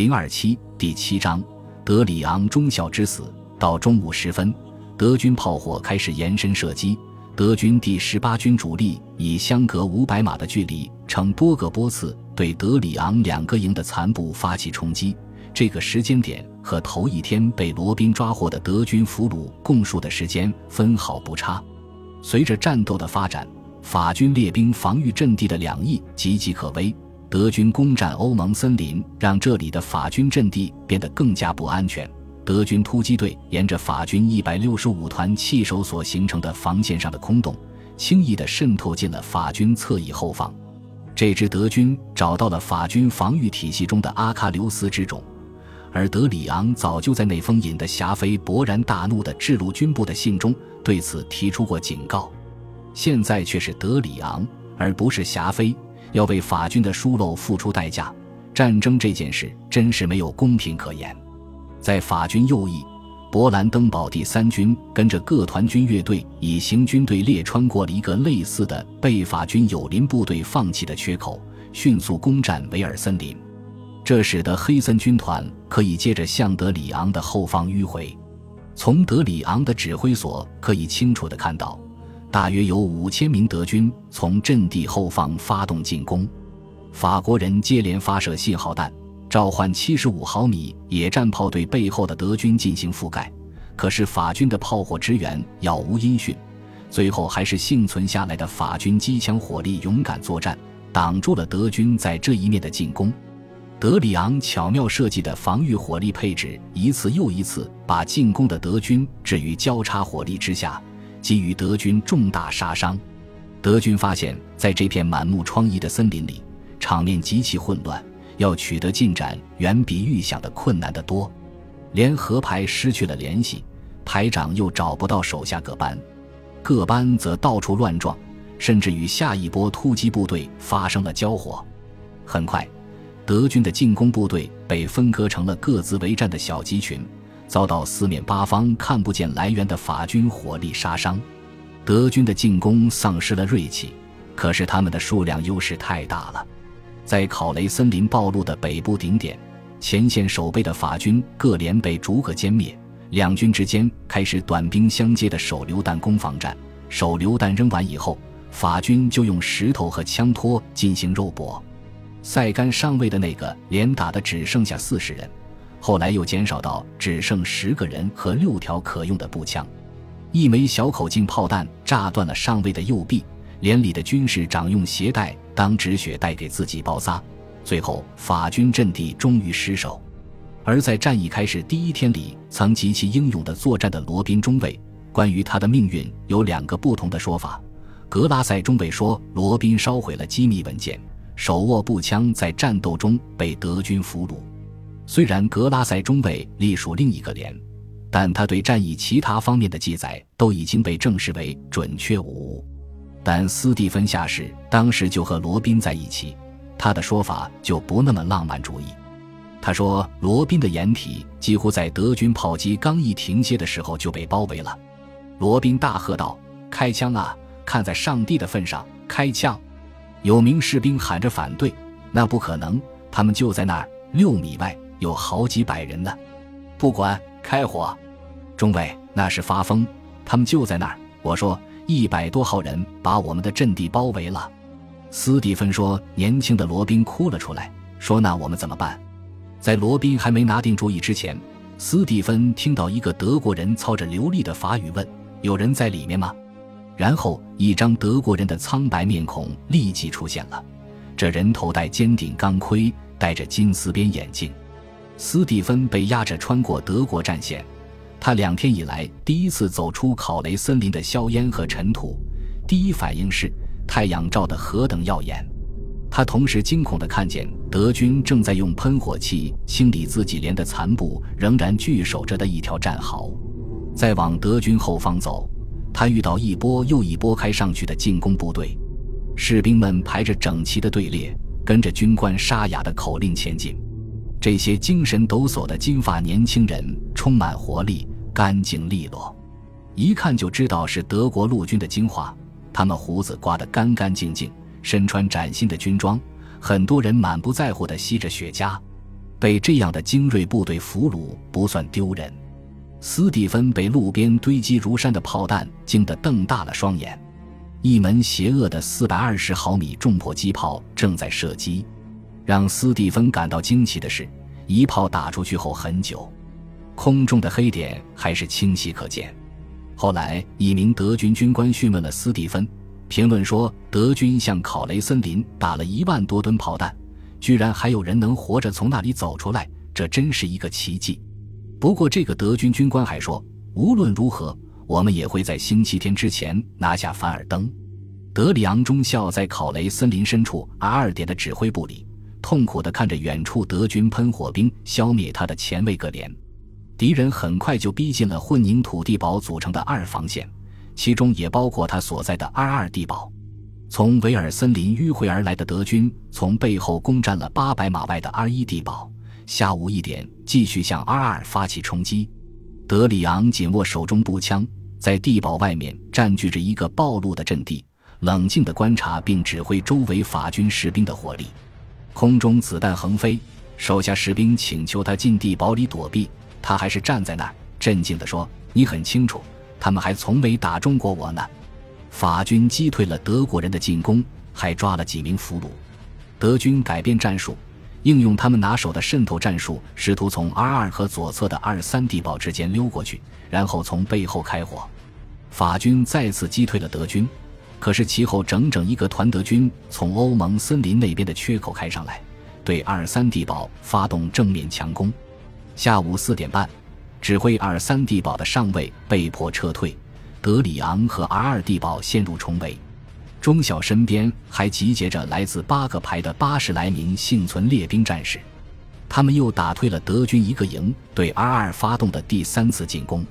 零二七第七章德里昂中校之死。到中午时分，德军炮火开始延伸射击。德军第十八军主力以相隔五百码的距离，呈多个波次对德里昂两个营的残部发起冲击。这个时间点和头一天被罗宾抓获的德军俘虏供述的时间分毫不差。随着战斗的发展，法军列兵防御阵地的两翼岌岌可危。德军攻占欧盟森林，让这里的法军阵地变得更加不安全。德军突击队沿着法军一百六十五团弃守所形成的防线上的空洞，轻易地渗透进了法军侧翼后方。这支德军找到了法军防御体系中的阿喀琉斯之踵，而德里昂早就在那封引得霞飞勃然大怒的制陆军部的信中对此提出过警告。现在却是德里昂，而不是霞飞。要为法军的疏漏付出代价，战争这件事真是没有公平可言。在法军右翼，勃兰登堡第三军跟着各团军乐队以行军队列穿过了一个类似的被法军友邻部队放弃的缺口，迅速攻占维尔森林。这使得黑森军团可以接着向德里昂的后方迂回。从德里昂的指挥所可以清楚地看到。大约有五千名德军从阵地后方发动进攻，法国人接连发射信号弹，召唤七十五毫米野战炮对背后的德军进行覆盖。可是法军的炮火支援杳无音讯，最后还是幸存下来的法军机枪火力勇敢作战，挡住了德军在这一面的进攻。德里昂巧妙设计的防御火力配置，一次又一次把进攻的德军置于交叉火力之下。给予德军重大杀伤。德军发现，在这片满目疮痍的森林里，场面极其混乱，要取得进展远比预想的困难得多。连合排失去了联系，排长又找不到手下各班，各班则到处乱撞，甚至与下一波突击部队发生了交火。很快，德军的进攻部队被分割成了各自为战的小集群。遭到四面八方看不见来源的法军火力杀伤，德军的进攻丧失了锐气。可是他们的数量优势太大了，在考雷森林暴露的北部顶点，前线守备的法军各连被逐个歼灭。两军之间开始短兵相接的手榴弹攻防战。手榴弹扔完以后，法军就用石头和枪托进行肉搏。塞甘上尉的那个连打的只剩下四十人。后来又减少到只剩十个人和六条可用的步枪，一枚小口径炮弹炸断了上尉的右臂，连里的军士长用鞋带当止血带给自己包扎。最后，法军阵地终于失守。而在战役开始第一天里，曾极其英勇的作战的罗宾中尉，关于他的命运有两个不同的说法。格拉塞中尉说，罗宾烧毁了机密文件，手握步枪，在战斗中被德军俘虏。虽然格拉塞中尉隶属另一个连，但他对战役其他方面的记载都已经被证实为准确无误。但斯蒂芬下士当时就和罗宾在一起，他的说法就不那么浪漫主义。他说，罗宾的掩体几乎在德军炮击刚一停歇的时候就被包围了。罗宾大喝道：“开枪啊！看在上帝的份上，开枪！”有名士兵喊着反对：“那不可能，他们就在那儿六米外。”有好几百人呢，不管开火，中尉那是发疯，他们就在那儿。我说一百多号人把我们的阵地包围了。斯蒂芬说，年轻的罗宾哭了出来，说那我们怎么办？在罗宾还没拿定主意之前，斯蒂芬听到一个德国人操着流利的法语问：“有人在里面吗？”然后一张德国人的苍白面孔立即出现了，这人头戴尖顶钢盔，戴着金丝边眼镜。斯蒂芬被压着穿过德国战线，他两天以来第一次走出考雷森林的硝烟和尘土，第一反应是太阳照得何等耀眼。他同时惊恐地看见德军正在用喷火器清理自己连的残部仍然据守着的一条战壕。再往德军后方走，他遇到一波又一波开上去的进攻部队，士兵们排着整齐的队列，跟着军官沙哑的口令前进。这些精神抖擞的金发年轻人充满活力，干净利落，一看就知道是德国陆军的精华。他们胡子刮得干干净净，身穿崭新的军装，很多人满不在乎地吸着雪茄。被这样的精锐部队俘虏不算丢人。斯蒂芬被路边堆积如山的炮弹惊得瞪大了双眼。一门邪恶的四百二十毫米重迫击炮正在射击。让斯蒂芬感到惊奇的是，一炮打出去后很久，空中的黑点还是清晰可见。后来，一名德军军官询问了斯蒂芬，评论说：“德军向考雷森林打了一万多吨炮弹，居然还有人能活着从那里走出来，这真是一个奇迹。”不过，这个德军军官还说，无论如何，我们也会在星期天之前拿下凡尔登。德里昂中校在考雷森林深处 R 二点的指挥部里，痛苦地看着远处德军喷火兵消灭他的前卫格连。敌人很快就逼近了混凝土地堡组成的二防线，其中也包括他所在的 R 二地堡。从维尔森林迂回而来的德军从背后攻占了八百码外的 R 一地堡。下午一点，继续向 R 二发起冲击。德里昂紧握手中步枪，在地堡外面占据着一个暴露的阵地，冷静地观察并指挥周围法军士兵的火力。空中子弹横飞，手下士兵请求他进地堡里躲避，他还是站在那儿，镇静地说：“你很清楚，他们还从没打中过我呢。”法军击退了德国人的进攻，还抓了几名俘虏。德军改变战术。应用他们拿手的渗透战术，试图从 R 二和左侧的 R 三地堡之间溜过去，然后从背后开火。法军再次击退了德军，可是其后整整一个团德军从欧盟森林那边的缺口开上来，对二三地堡发动正面强攻。下午四点半，指挥二三地堡的上尉被迫撤退，德里昂和 R 二地堡陷入重围。中校身边还集结着来自八个排的八十来名幸存列兵战士，他们又打退了德军一个营对 R 二发动的第三次进攻。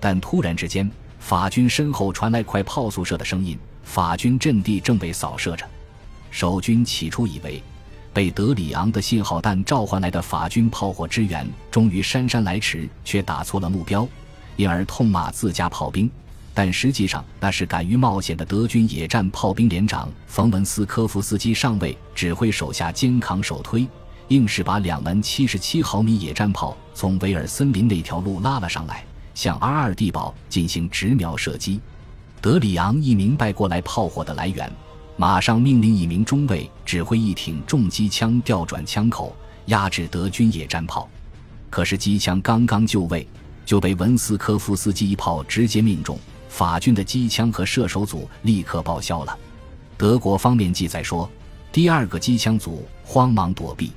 但突然之间，法军身后传来快炮速射的声音，法军阵地正被扫射着。守军起初以为被德里昂的信号弹召唤来的法军炮火支援终于姗姗来迟，却打错了目标，因而痛骂自家炮兵。但实际上，那是敢于冒险的德军野战炮兵连长冯文斯科夫斯基上尉指挥手下肩扛手推，硬是把两门七十七毫米野战炮从维尔森林那条路拉了上来，向 R 二地堡进行直瞄射击。德里昂一明白过来炮火的来源，马上命令一名中尉指挥一挺重机枪调转枪口，压制德军野战炮。可是机枪刚刚就位，就被文斯科夫斯基一炮直接命中。法军的机枪和射手组立刻报销了。德国方面记载说，第二个机枪组慌忙躲避，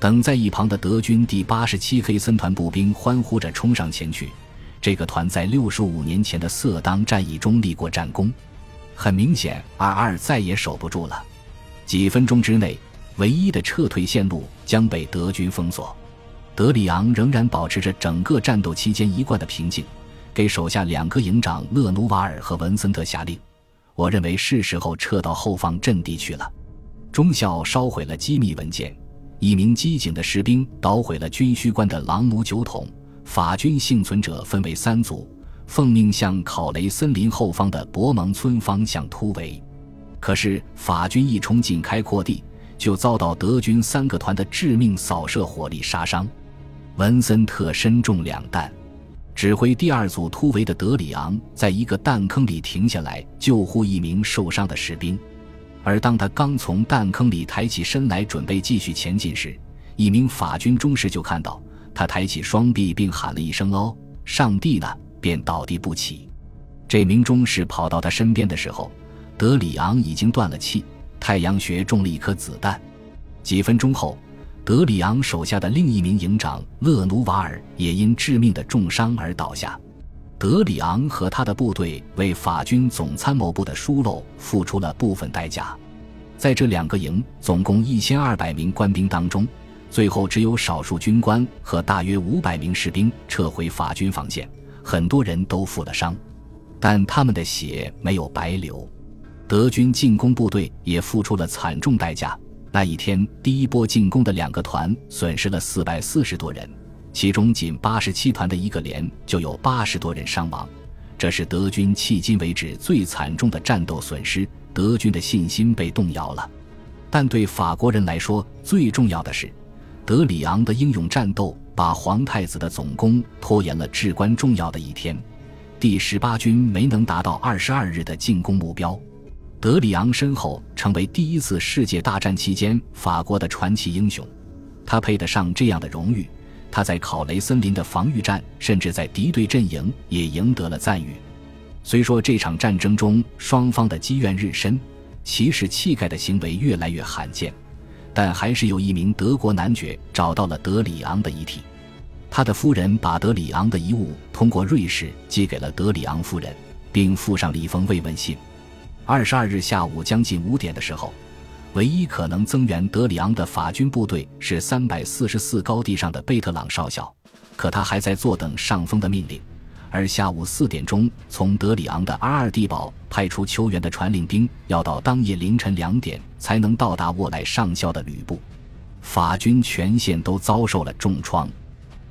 等在一旁的德军第八十七黑森团步兵欢呼着冲上前去。这个团在六十五年前的色当战役中立过战功，很明显，R 二再也守不住了。几分钟之内，唯一的撤退线路将被德军封锁。德里昂仍然保持着整个战斗期间一贯的平静。给手下两个营长勒努瓦尔和文森特下令，我认为是时候撤到后方阵地去了。中校烧毁了机密文件，一名机警的士兵捣毁了军需官的朗姆酒桶。法军幸存者分为三组，奉命向考雷森林后方的博蒙村方向突围。可是法军一冲进开阔地，就遭到德军三个团的致命扫射火力杀伤，文森特身中两弹。指挥第二组突围的德里昂在一个弹坑里停下来救护一名受伤的士兵，而当他刚从弹坑里抬起身来准备继续前进时，一名法军中士就看到他抬起双臂并喊了一声“哦，上帝呢”，便倒地不起。这名中士跑到他身边的时候，德里昂已经断了气，太阳穴中了一颗子弹。几分钟后。德里昂手下的另一名营长勒努瓦尔也因致命的重伤而倒下。德里昂和他的部队为法军总参谋部的疏漏付出了部分代价。在这两个营总共一千二百名官兵当中，最后只有少数军官和大约五百名士兵撤回法军防线，很多人都负了伤，但他们的血没有白流。德军进攻部队也付出了惨重代价。那一天，第一波进攻的两个团损失了四百四十多人，其中仅八十七团的一个连就有八十多人伤亡，这是德军迄今为止最惨重的战斗损失。德军的信心被动摇了。但对法国人来说，最重要的是，德里昂的英勇战斗把皇太子的总攻拖延了至关重要的一天，第十八军没能达到二十二日的进攻目标。德里昂身后成为第一次世界大战期间法国的传奇英雄，他配得上这样的荣誉。他在考雷森林的防御战，甚至在敌对阵营也赢得了赞誉。虽说这场战争中双方的积怨日深，骑士气概的行为越来越罕见。但还是有一名德国男爵找到了德里昂的遗体，他的夫人把德里昂的遗物通过瑞士寄给了德里昂夫人，并附上了一封慰问信。二十二日下午将近五点的时候，唯一可能增援德里昂的法军部队是三百四十四高地上的贝特朗少校，可他还在坐等上峰的命令。而下午四点钟，从德里昂的阿尔蒂堡派出求援的传令兵，要到当夜凌晨两点才能到达沃莱上校的旅部。法军全线都遭受了重创。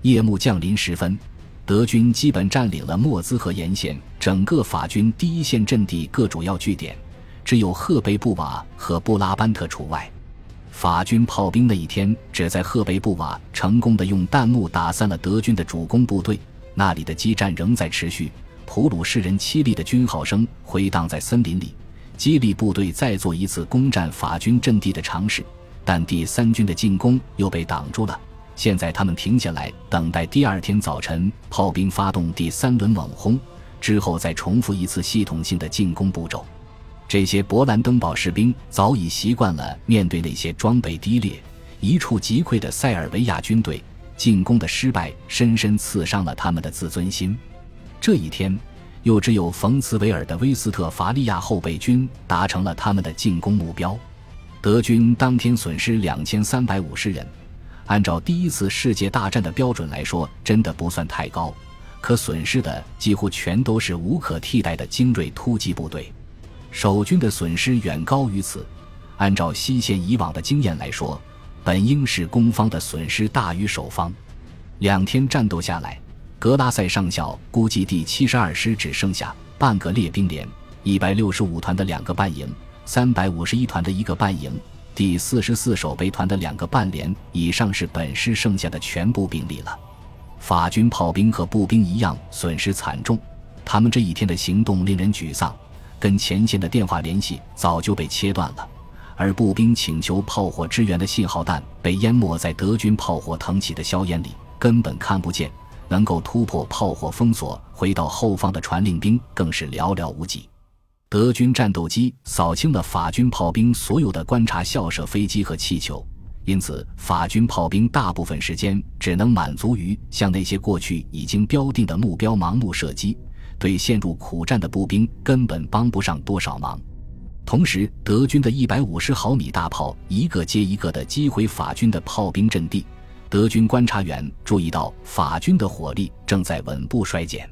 夜幕降临时分，德军基本占领了莫兹河沿线整个法军第一线阵地各主要据点，只有赫贝布瓦和布拉班特除外。法军炮兵那一天只在赫贝布瓦成功的用弹幕打散了德军的主攻部队。那里的激战仍在持续，普鲁士人凄厉的军号声回荡在森林里，激励部队再做一次攻占法军阵地的尝试。但第三军的进攻又被挡住了。现在他们停下来，等待第二天早晨炮兵发动第三轮猛轰，之后再重复一次系统性的进攻步骤。这些勃兰登堡士兵早已习惯了面对那些装备低劣、一触即溃的塞尔维亚军队。进攻的失败深深刺伤了他们的自尊心。这一天，又只有冯茨维尔的威斯特伐利亚后备军达成了他们的进攻目标。德军当天损失两千三百五十人，按照第一次世界大战的标准来说，真的不算太高。可损失的几乎全都是无可替代的精锐突击部队，守军的损失远高于此。按照西线以往的经验来说。本应是攻方的损失大于守方。两天战斗下来，格拉塞上校估计第七十二师只剩下半个列兵连、一百六十五团的两个半营、三百五十一团的一个半营、第四十四守备团的两个半连以上是本师剩下的全部兵力了。法军炮兵和步兵一样损失惨重，他们这一天的行动令人沮丧，跟前线的电话联系早就被切断了。而步兵请求炮火支援的信号弹被淹没在德军炮火腾起的硝烟里，根本看不见。能够突破炮火封锁回到后方的传令兵更是寥寥无几。德军战斗机扫清了法军炮兵所有的观察校舍飞机和气球，因此法军炮兵大部分时间只能满足于向那些过去已经标定的目标盲目射击，对陷入苦战的步兵根本帮不上多少忙。同时，德军的一百五十毫米大炮一个接一个地击毁法军的炮兵阵地。德军观察员注意到，法军的火力正在稳步衰减。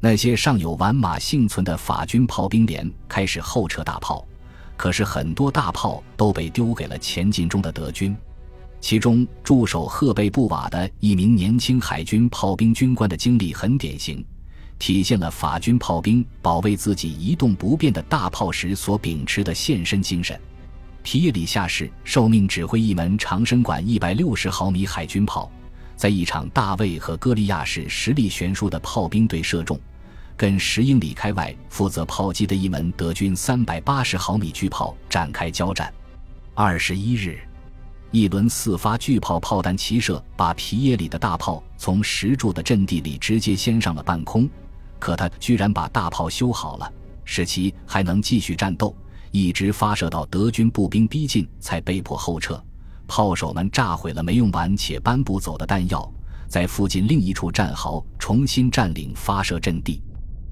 那些尚有完马幸存的法军炮兵连开始后撤大炮，可是很多大炮都被丢给了前进中的德军。其中，驻守赫贝布瓦的一名年轻海军炮兵军官的经历很典型。体现了法军炮兵保卫自己一动不变的大炮时所秉持的献身精神。皮耶里下士受命指挥一门长身管一百六十毫米海军炮，在一场大卫和歌利亚式实力悬殊的炮兵队射中，跟十英里开外负责炮击的一门德军三百八十毫米巨炮展开交战。二十一日，一轮四发巨炮炮弹齐射，把皮耶里的大炮从石柱的阵地里直接掀上了半空。可他居然把大炮修好了，使其还能继续战斗，一直发射到德军步兵逼近，才被迫后撤。炮手们炸毁了没用完且搬不走的弹药，在附近另一处战壕重新占领发射阵地。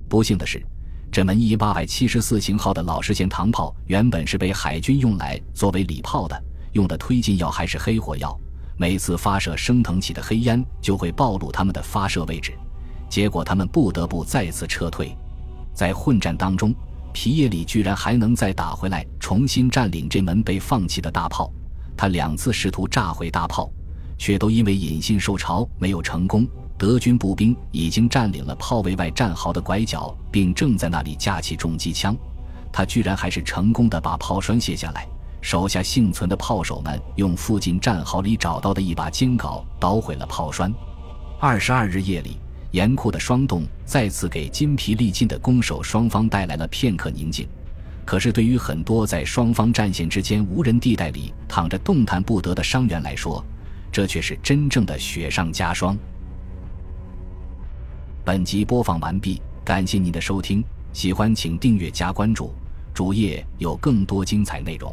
不幸的是，这门一八百七十四型号的老式线膛炮原本是被海军用来作为礼炮的，用的推进药还是黑火药，每次发射升腾起的黑烟就会暴露他们的发射位置。结果他们不得不再次撤退，在混战当中，皮耶里居然还能再打回来，重新占领这门被放弃的大炮。他两次试图炸毁大炮，却都因为引信受潮没有成功。德军步兵已经占领了炮位外战壕的拐角，并正在那里架起重机枪，他居然还是成功的把炮栓卸下来，手下幸存的炮手们用附近战壕里找到的一把尖镐捣毁了炮栓。二十二日夜里，严酷的霜冻再次给筋疲力尽的攻守双方带来了片刻宁静。可是，对于很多在双方战线之间无人地带里躺着动弹不得的伤员来说，这却是真正的雪上加霜。本集播放完毕，感谢您的收听，喜欢请订阅加关注，主页有更多精彩内容。